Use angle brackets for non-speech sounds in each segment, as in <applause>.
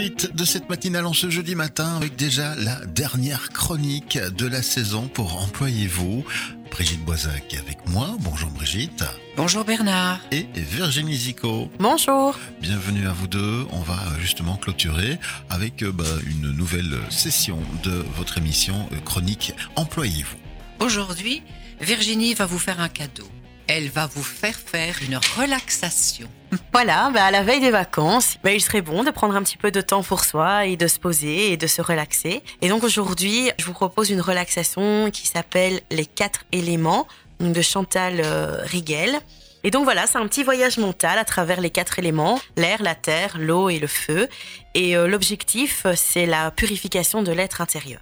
suite de cette matinale en ce jeudi matin avec déjà la dernière chronique de la saison pour Employez-vous. Brigitte Boisac avec moi. Bonjour Brigitte. Bonjour Bernard. Et Virginie Zico. Bonjour. Bienvenue à vous deux. On va justement clôturer avec euh, bah, une nouvelle session de votre émission euh, chronique Employez-vous. Aujourd'hui, Virginie va vous faire un cadeau. Elle va vous faire faire une relaxation. <laughs> Voilà, bah à la veille des vacances, bah il serait bon de prendre un petit peu de temps pour soi et de se poser et de se relaxer. Et donc aujourd'hui, je vous propose une relaxation qui s'appelle Les quatre éléments de Chantal euh, Rigel. Et donc voilà, c'est un petit voyage mental à travers les quatre éléments, l'air, la terre, l'eau et le feu. Et euh, l'objectif, c'est la purification de l'être intérieur.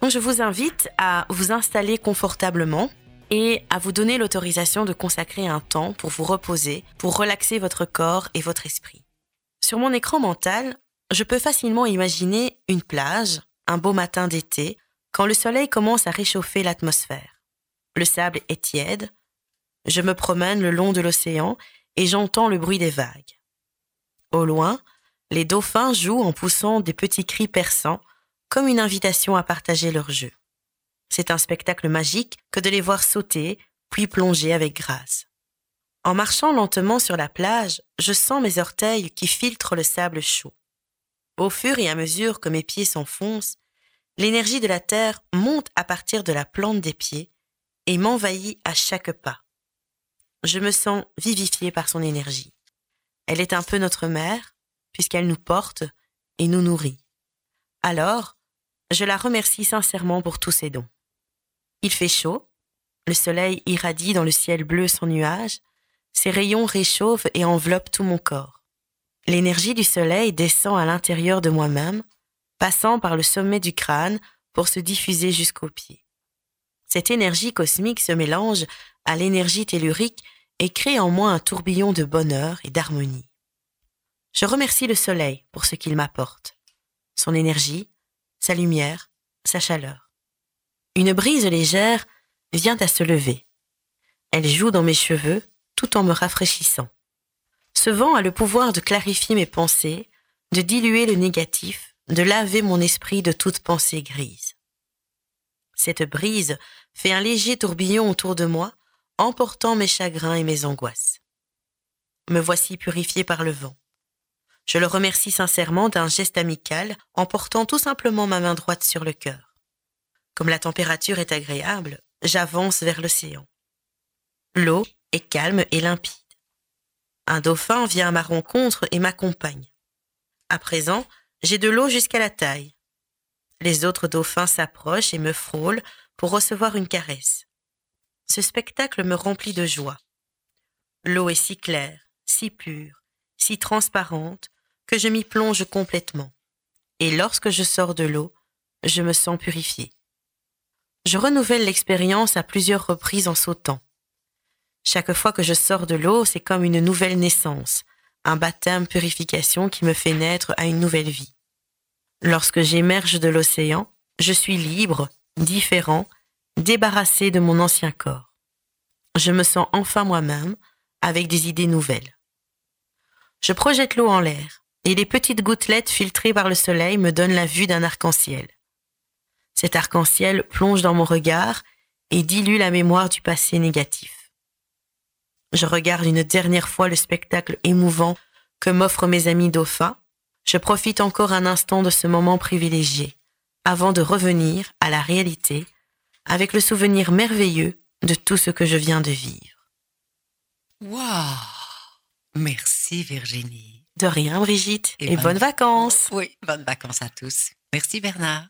Donc je vous invite à vous installer confortablement et à vous donner l'autorisation de consacrer un temps pour vous reposer, pour relaxer votre corps et votre esprit. Sur mon écran mental, je peux facilement imaginer une plage, un beau matin d'été, quand le soleil commence à réchauffer l'atmosphère. Le sable est tiède, je me promène le long de l'océan et j'entends le bruit des vagues. Au loin, les dauphins jouent en poussant des petits cris perçants, comme une invitation à partager leur jeu. C'est un spectacle magique que de les voir sauter, puis plonger avec grâce. En marchant lentement sur la plage, je sens mes orteils qui filtrent le sable chaud. Au fur et à mesure que mes pieds s'enfoncent, l'énergie de la terre monte à partir de la plante des pieds et m'envahit à chaque pas. Je me sens vivifiée par son énergie. Elle est un peu notre mère, puisqu'elle nous porte et nous nourrit. Alors, je la remercie sincèrement pour tous ses dons. Il fait chaud, le soleil irradie dans le ciel bleu son nuage, ses rayons réchauffent et enveloppent tout mon corps. L'énergie du soleil descend à l'intérieur de moi-même, passant par le sommet du crâne pour se diffuser jusqu'aux pieds. Cette énergie cosmique se mélange à l'énergie tellurique et crée en moi un tourbillon de bonheur et d'harmonie. Je remercie le soleil pour ce qu'il m'apporte, son énergie, sa lumière, sa chaleur. Une brise légère vient à se lever. Elle joue dans mes cheveux tout en me rafraîchissant. Ce vent a le pouvoir de clarifier mes pensées, de diluer le négatif, de laver mon esprit de toute pensée grise. Cette brise fait un léger tourbillon autour de moi, emportant mes chagrins et mes angoisses. Me voici purifié par le vent. Je le remercie sincèrement d'un geste amical en portant tout simplement ma main droite sur le cœur. Comme la température est agréable, j'avance vers l'océan. L'eau est calme et limpide. Un dauphin vient à ma rencontre et m'accompagne. À présent, j'ai de l'eau jusqu'à la taille. Les autres dauphins s'approchent et me frôlent pour recevoir une caresse. Ce spectacle me remplit de joie. L'eau est si claire, si pure, si transparente que je m'y plonge complètement. Et lorsque je sors de l'eau, je me sens purifié. Je renouvelle l'expérience à plusieurs reprises en sautant. Chaque fois que je sors de l'eau, c'est comme une nouvelle naissance, un baptême purification qui me fait naître à une nouvelle vie. Lorsque j'émerge de l'océan, je suis libre, différent, débarrassé de mon ancien corps. Je me sens enfin moi-même, avec des idées nouvelles. Je projette l'eau en l'air, et les petites gouttelettes filtrées par le soleil me donnent la vue d'un arc-en-ciel. Cet arc-en-ciel plonge dans mon regard et dilue la mémoire du passé négatif. Je regarde une dernière fois le spectacle émouvant que m'offrent mes amis dauphins. Je profite encore un instant de ce moment privilégié avant de revenir à la réalité avec le souvenir merveilleux de tout ce que je viens de vivre. Waouh Merci Virginie. De rien Brigitte et, bonnes vacances. Oui, bonnes vacances à tous. Merci Bernard.